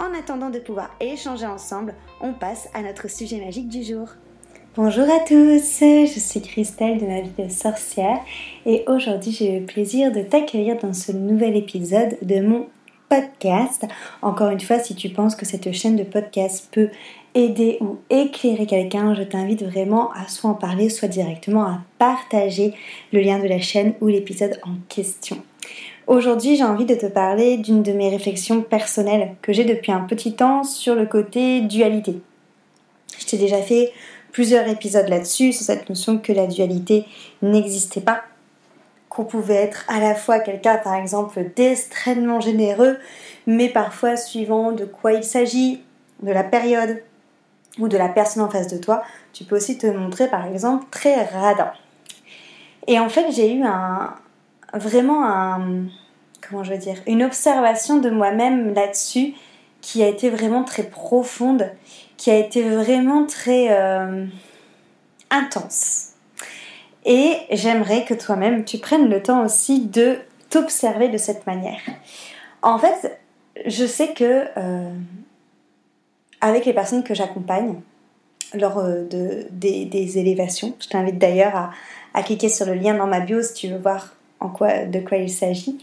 En attendant de pouvoir échanger ensemble, on passe à notre sujet magique du jour. Bonjour à tous, je suis Christelle de ma vie de sorcière et aujourd'hui j'ai le plaisir de t'accueillir dans ce nouvel épisode de mon podcast. Encore une fois, si tu penses que cette chaîne de podcast peut aider ou éclairer quelqu'un, je t'invite vraiment à soit en parler, soit directement à partager le lien de la chaîne ou l'épisode en question. Aujourd'hui, j'ai envie de te parler d'une de mes réflexions personnelles que j'ai depuis un petit temps sur le côté dualité. Je t'ai déjà fait plusieurs épisodes là-dessus, sur cette notion que la dualité n'existait pas, qu'on pouvait être à la fois quelqu'un, par exemple, d'extrêmement généreux, mais parfois suivant de quoi il s'agit, de la période ou de la personne en face de toi, tu peux aussi te montrer, par exemple, très radin. Et en fait, j'ai eu un, vraiment un, comment je veux dire, une observation de moi-même là-dessus qui a été vraiment très profonde, qui a été vraiment très euh, intense. Et j'aimerais que toi-même, tu prennes le temps aussi de t'observer de cette manière. En fait, je sais que euh, avec les personnes que j'accompagne lors euh, de, des, élévations, je t'invite d'ailleurs à, à cliquer sur le lien dans ma bio si tu veux voir de quoi il s'agit.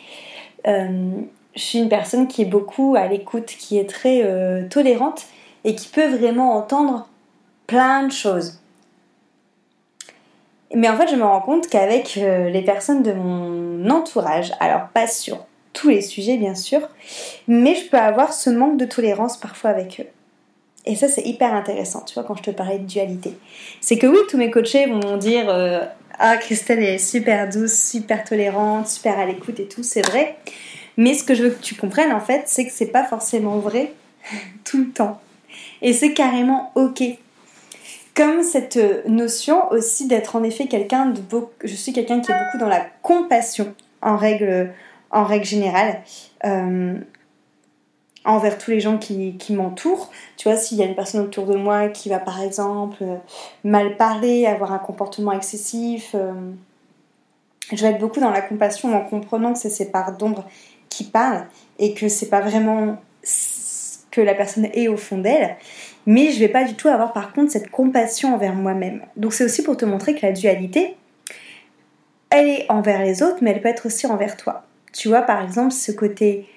Euh, je suis une personne qui est beaucoup à l'écoute, qui est très euh, tolérante et qui peut vraiment entendre plein de choses. Mais en fait, je me rends compte qu'avec euh, les personnes de mon entourage, alors pas sur tous les sujets bien sûr, mais je peux avoir ce manque de tolérance parfois avec eux. Et ça, c'est hyper intéressant, tu vois, quand je te parlais de dualité. C'est que oui, tous mes coachés vont dire ah, Christelle est super douce, super tolérante, super à l'écoute et tout, c'est vrai. Mais ce que je veux que tu comprennes en fait, c'est que c'est pas forcément vrai tout le temps. Et c'est carrément ok. Comme cette notion aussi d'être en effet quelqu'un de beau... Je suis quelqu'un qui est beaucoup dans la compassion en règle, en règle générale. Euh, envers tous les gens qui, m'entourent. Tu vois, s'il y a une personne autour de moi qui va par exemple euh, mal parler, avoir un comportement excessif, euh, je vais être beaucoup dans la compassion en comprenant que c'est ces parts d'ombre qui parlent et que c'est pas vraiment ce que la personne est au fond d'elle. Mais je vais pas du tout avoir par contre cette compassion envers moi-même. Donc c'est aussi pour te montrer que la dualité, elle est envers les autres, mais elle peut être aussi envers toi. Tu vois, par exemple, ce côté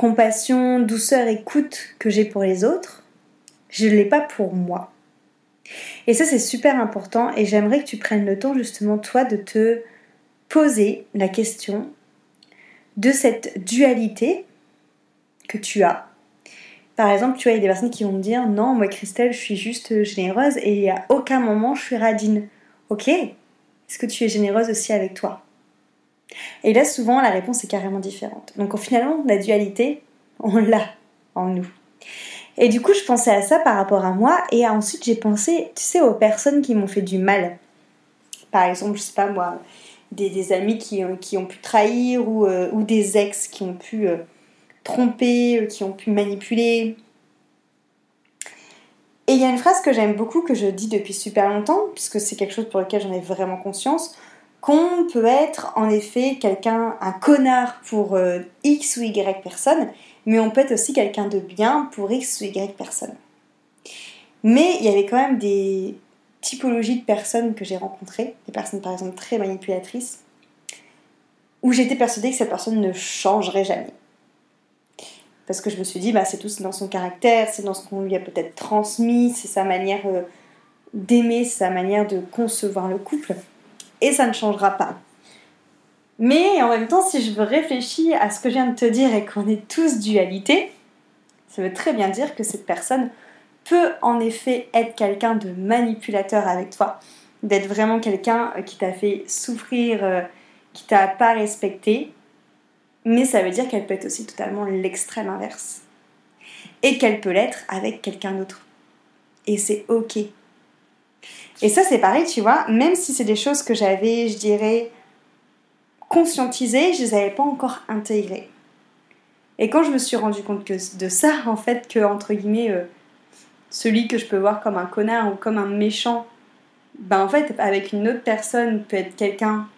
compassion, douceur, écoute que j'ai pour les autres, je ne l'ai pas pour moi. Et ça, c'est super important et j'aimerais que tu prennes le temps justement, toi, de te poser la question de cette dualité que tu as. Par exemple, tu vois, il y a des personnes qui vont me dire Non, moi, Christelle, je suis juste généreuse et à aucun moment je suis radine. Ok Est-ce que tu es généreuse aussi avec toi? Et là, souvent, la réponse est carrément différente. Donc, finalement, la dualité, on l'a en nous. Et du coup, je pensais à ça par rapport à moi, et ensuite, j'ai pensé, tu sais, aux personnes qui m'ont fait du mal. Par exemple, je sais pas moi, des, amis qui, ont pu trahir, ou, euh, ou des ex qui ont pu euh, tromper, euh, qui ont pu manipuler. Et il y a une phrase que j'aime beaucoup, que je dis depuis super longtemps, puisque c'est quelque chose pour lequel j'en ai vraiment conscience qu'on peut être en effet quelqu'un, un connard pour euh, X ou Y personne, mais on peut être aussi quelqu'un de bien pour X ou Y personne. Mais il y avait quand même des typologies de personnes que j'ai rencontrées, des personnes par exemple très manipulatrices, où j'étais persuadée que cette personne ne changerait jamais. Parce que je me suis dit, bah, c'est tout dans son caractère, c'est dans ce qu'on lui a peut-être transmis, c'est sa manière euh, d'aimer, sa manière de concevoir le couple. Et ça ne changera pas. Mais en même temps, si je réfléchis à ce que je viens de te dire et qu'on est tous dualité, ça veut très bien dire que cette personne peut en effet être quelqu'un de manipulateur avec toi, d'être vraiment quelqu'un qui t'a fait souffrir, euh, qui t'a pas respecté, mais ça veut dire qu'elle peut être aussi totalement l'extrême inverse. Et qu'elle peut l'être avec quelqu'un d'autre. Et c'est ok. Et ça, c'est pareil, tu vois, même si c'est des choses que j'avais, je dirais, conscientisées, je ne les avais pas encore intégrées. Et quand je me suis rendu compte de ça, en fait, que, entre guillemets, euh, celui que je peux voir comme un connard ou comme un méchant, ben en fait, avec une autre personne, peut être quelqu'un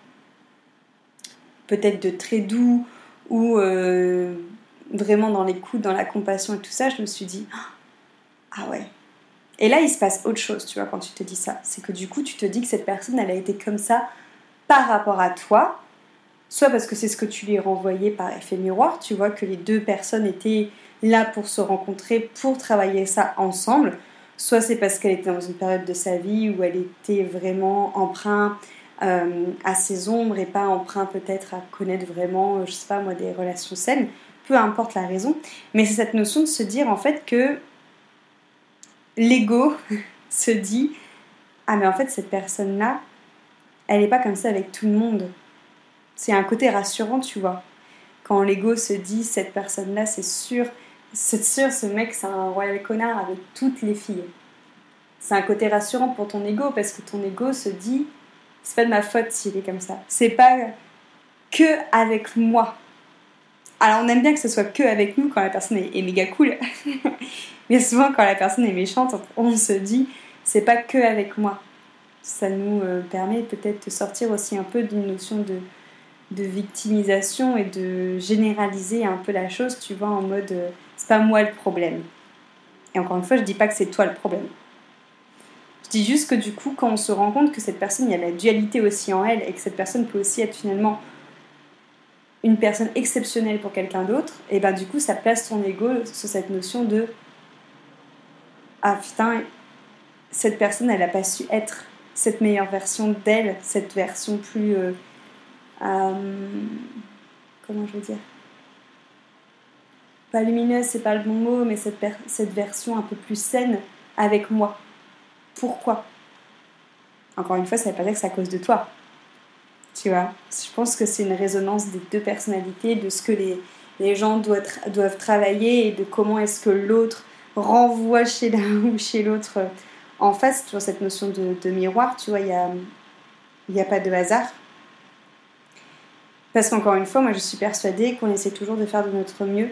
peut-être de très doux ou euh, vraiment dans l'écoute, dans la compassion et tout ça, je me suis dit, ah ouais, et là, il se passe autre chose, tu vois, quand tu te dis ça. C'est que du coup, tu te dis que cette personne, elle a été comme ça par rapport à toi, soit parce que c'est ce que tu lui renvoyé par effet miroir, tu vois, que les deux personnes étaient là pour se rencontrer, pour travailler ça ensemble, soit c'est parce qu'elle était dans une période de sa vie où elle était vraiment emprunt euh, à ses ombres et pas emprunt peut-être à connaître vraiment, je sais pas moi, des relations saines, peu importe la raison, mais c'est cette notion de se dire en fait que l'ego se dit Ah, mais en fait, cette personne-là, elle n'est pas comme ça avec tout le monde. C'est un côté rassurant, tu vois. Quand l'ego se dit Cette personne-là, c'est sûr, c'est sûr, ce mec, c'est un royal connard avec toutes les filles. C'est un côté rassurant pour ton ego parce que ton ego se dit C'est pas de ma faute s'il est comme ça. C'est pas que avec moi. Alors on aime bien que ce soit que avec nous quand la personne est méga cool. Mais souvent, quand la personne est méchante, on se dit, c'est pas que avec moi. Ça nous euh, permet peut-être de sortir aussi un peu d'une notion de, de victimisation et de généraliser un peu la chose, tu vois, en mode, euh, c'est pas moi le problème. Et encore une fois, je dis pas que c'est toi le problème. Je dis juste que du coup, quand on se rend compte que cette personne, il y a la dualité aussi en elle et que cette personne peut aussi être finalement une personne exceptionnelle pour quelqu'un d'autre, et ben du coup, ça place ton ego sur cette notion de ah putain, cette personne, elle n'a pas su être cette meilleure version d'elle, cette version plus... Euh, euh, comment je veux dire? Pas lumineuse, c'est pas le bon mot, mais cette, version un peu plus saine avec moi. Pourquoi? Encore une fois, ça ne veut pas dire que c'est à cause de toi. Tu vois Je pense que c'est une résonance des deux personnalités, de ce que les, les gens doivent, doivent travailler et de comment est-ce que l'autre renvoie chez l'un ou chez l'autre en face, tu vois, cette notion de, miroir, tu vois, il n'y a, pas de hasard. Parce qu'encore une fois, moi je suis persuadée qu'on essaie toujours de faire de notre mieux.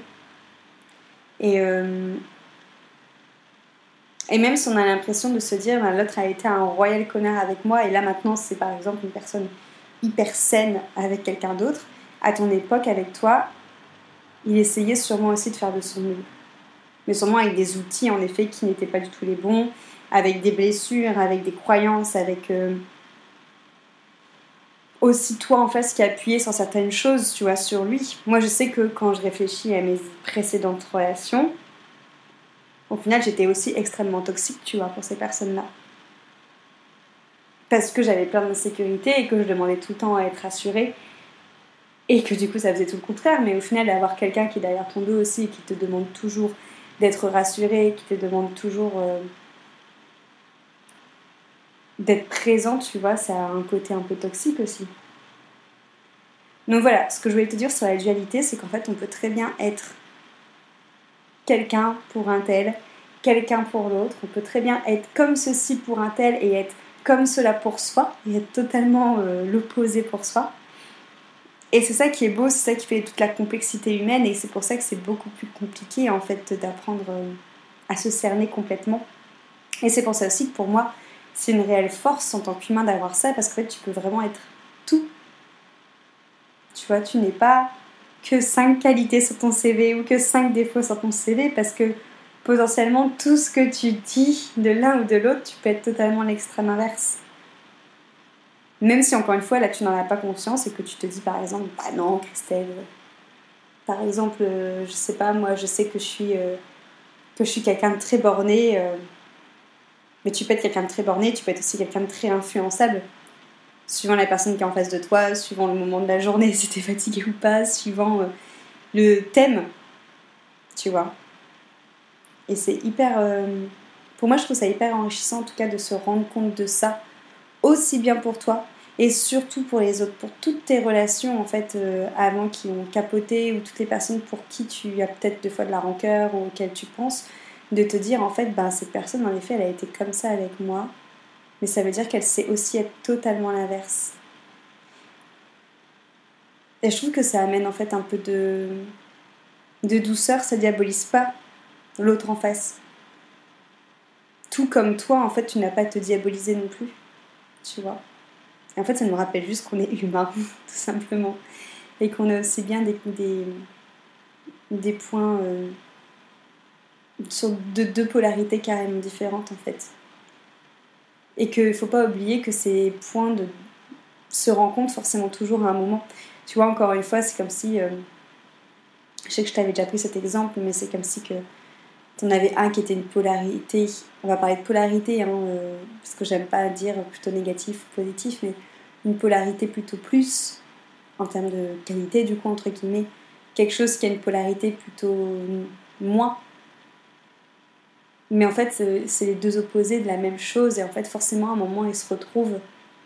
Et, euh, même si on a l'impression de se dire, ben, l'autre a été un royal connard avec moi, et là maintenant c'est par exemple une personne hyper saine avec quelqu'un d'autre, à ton époque avec toi, il essayait sûrement aussi de faire de son mieux mais sûrement avec des outils en effet qui n'étaient pas du tout les bons, avec des blessures, avec des croyances, avec euh, aussi toi en face qui appuyais sur certaines choses, tu vois, sur lui. Moi je sais que quand je réfléchis à mes précédentes relations, au final j'étais aussi extrêmement toxique, tu vois, pour ces personnes-là. Parce que j'avais plein d'insécurité et que je demandais tout le temps à être assurée. Et que du coup ça faisait tout le contraire, mais au final d'avoir quelqu'un qui est derrière ton dos aussi et qui te demande toujours d'être rassuré, qui te demande toujours euh, d'être présent, tu vois, ça a un côté un peu toxique aussi. Donc voilà, ce que je voulais te dire sur la dualité, c'est qu'en fait, on peut très bien être quelqu'un pour un tel, quelqu'un pour l'autre. On peut très bien être comme ceci pour un tel et être comme cela pour soi, et être totalement euh, l'opposé pour soi. Et c'est ça qui est beau, c'est ça qui fait toute la complexité humaine et c'est pour ça que c'est beaucoup plus compliqué en fait d'apprendre euh, à se cerner complètement. Et c'est pour ça aussi que pour moi, c'est une réelle force en tant qu'humain d'avoir ça parce qu'en fait tu peux vraiment être tout Tu vois, tu n'es pas que 5 qualités sur ton CV ou que 5 défauts sur ton CV parce que potentiellement tout ce que tu dis de l'un ou de l'autre, tu peux être totalement l'extrême inverse. Même si encore une fois, là tu n'en as pas conscience et que tu te dis par exemple, bah non, Christelle, par exemple, euh, je sais pas, moi je sais que je suis, euh, que je suis quelqu'un de très borné, euh, mais tu peux être quelqu'un de très borné, tu peux être aussi quelqu'un de très influençable suivant la personne qui est en face de toi, suivant le moment de la journée, si t'es fatigué ou pas, suivant euh, le thème, tu vois. Et c'est hyper... Euh, pour moi, je trouve ça hyper enrichissant, en tout cas, de se rendre compte de ça, aussi bien pour toi, et surtout pour les autres, pour toutes tes relations, en fait, euh, avant qui ont capoté, ou toutes les personnes pour qui tu as peut-être deux fois de la rancœur, ou auxquelles tu penses, de te dire, en fait, ben, cette personne, en effet, elle a été comme ça avec moi, mais ça veut dire qu'elle sait aussi être totalement l'inverse. Et je trouve que ça amène en fait un peu de, de douceur, ça diabolise pas l'autre en face. Tout comme toi, en fait, tu n'as pas à te diaboliser non plus. Tu vois. En fait, ça nous rappelle juste qu'on est humain, tout simplement. Et qu'on a aussi bien des, des, des points euh, sur de deux polarités carrément différentes, en fait. Et qu'il ne faut pas oublier que ces points se rencontrent forcément toujours à un moment. Tu vois, encore une fois, c'est comme si. Euh, je sais que je t'avais déjà pris cet exemple, mais c'est comme si que tu en avais un qui était une polarité. On va parler de polarité, hein, euh, parce que j'aime pas dire plutôt négatif ou positif, mais une polarité plutôt plus en termes de qualité, du coup, entre guillemets. Quelque chose qui a une polarité plutôt moins mais en fait, c'est les deux opposés de la même chose. Et en fait, forcément, à un moment, ils se retrouvent.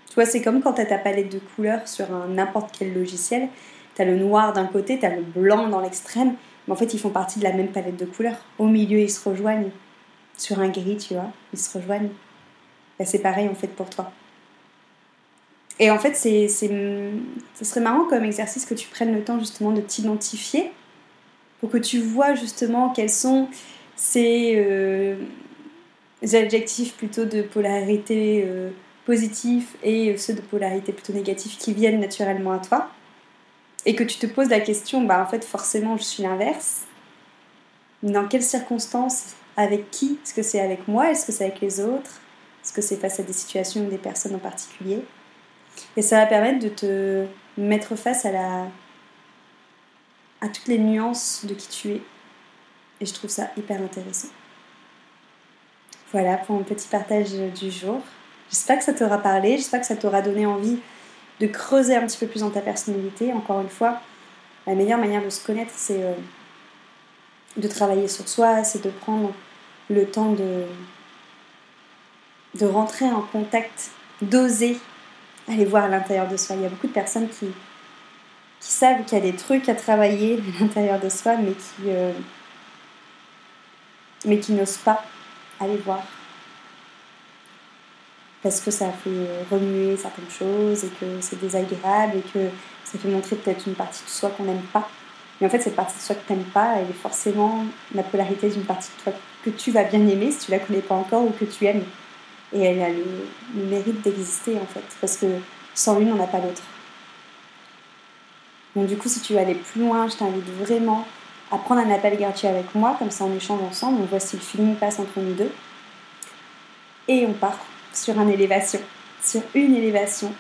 Tu vois, c'est comme quand tu as ta palette de couleurs sur n'importe quel logiciel. Tu as le noir d'un côté, tu as le blanc dans l'extrême. Mais en fait, ils font partie de la même palette de couleurs. Au milieu, ils se rejoignent. Sur un gris, tu vois, ils se rejoignent. c'est pareil, en fait, pour toi. Et en fait, c'est, ce serait marrant comme exercice que tu prennes le temps justement de t'identifier pour que tu vois justement quels sont c'est euh, adjectifs plutôt de polarité euh, positive et ceux de polarité plutôt négative qui viennent naturellement à toi. Et que tu te poses la question, bah en fait forcément je suis l'inverse. Dans quelles circonstances Avec qui Est-ce que c'est avec moi Est-ce que c'est avec les autres Est-ce que c'est face à des situations ou des personnes en particulier? Et ça va permettre de te mettre face à la à toutes les nuances de qui tu es et je trouve ça hyper intéressant. Voilà pour mon petit partage du jour. J'espère que ça t'aura parlé, j'espère que ça t'aura donné envie de creuser un petit peu plus dans ta personnalité. Encore une fois, la meilleure manière de se connaître, c'est euh, de travailler sur soi, c'est de prendre le temps de, de rentrer en contact, d'oser aller voir à l'intérieur de soi. Il y a beaucoup de personnes qui, savent qu'il y a des trucs à travailler à l'intérieur de soi, mais qui, euh, mais qui n'osent pas aller voir. Parce que ça fait remuer certaines choses et que c'est désagréable et que ça fait montrer peut-être une partie de soi qu'on n'aime pas. Mais en fait, cette partie de soi que tu n'aimes pas, elle est forcément la polarité d'une partie de toi que tu vas bien aimer si tu la connais pas encore ou que tu aimes. Et elle a le, mérite d'exister en fait, parce que sans l'une, on n'a pas l'autre. Donc du coup, si tu veux aller plus loin, je t'invite vraiment à prendre un appel gratuit avec moi, comme ça on échange ensemble, on voit si le feeling passe entre nous deux. Et on part sur une élévation, sur une élévation.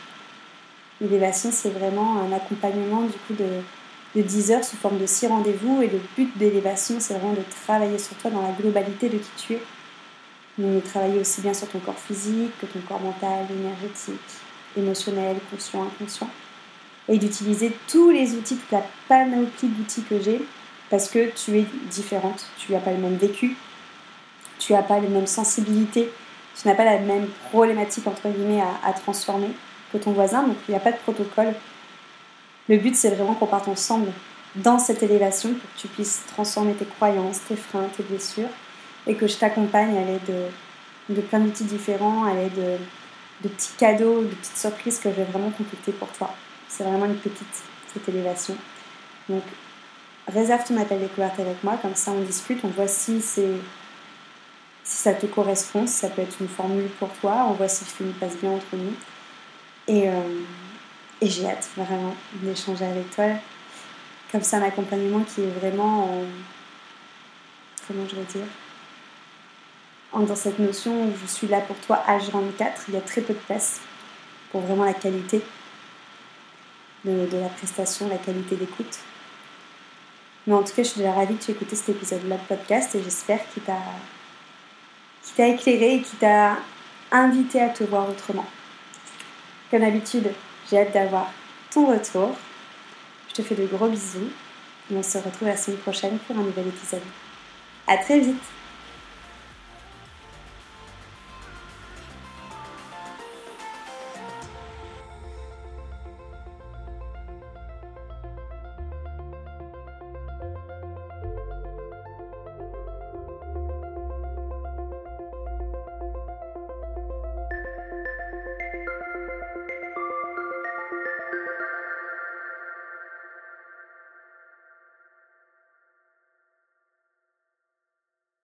L'élévation, c'est vraiment un accompagnement du coup de, de 10 heures sous forme de 6 rendez-vous. Et le but d'élévation, c'est vraiment de travailler sur toi dans la globalité de qui tu es. de travailler aussi bien sur ton corps physique que ton corps mental, énergétique, émotionnel, conscient, inconscient. Et d'utiliser tous les outils, toute la panoplie d'outils que j'ai parce que tu es différente, tu n'as pas le même vécu, tu n'as pas les mêmes sensibilités, tu n'as pas la même problématique entre guillemets à, transformer que ton voisin, donc il n'y a pas de protocole. Le but c'est vraiment qu'on parte ensemble dans cette élévation pour que tu puisses transformer tes croyances, tes freins, tes blessures et que je t'accompagne à l'aide de, plein d'outils différents, à l'aide de, de, petits cadeaux, de petites surprises que je vais vraiment compléter pour toi. C'est vraiment une petite, cette élévation. Donc réserve ton appel découverte avec moi, comme ça on discute, on voit si c'est si ça te correspond, si ça peut être une formule pour toi, on voit si le film passe bien entre nous. Et, euh, j'ai hâte vraiment d'échanger avec toi. Comme c'est un accompagnement qui est vraiment en... Comment je vais dire Dans cette notion où je suis là pour toi H24, il y a très peu de place pour vraiment la qualité de, la prestation, la qualité d'écoute. Mais en tout cas, je suis déjà ravie que tu aies écouté cet épisode-là de podcast et j'espère qu'il t'a, qu'il t'a éclairé et qu'il t'a invité à te voir autrement. Comme d'habitude, j'ai hâte d'avoir ton retour. Je te fais de gros bisous et on se retrouve la semaine prochaine pour un nouvel épisode. A très vite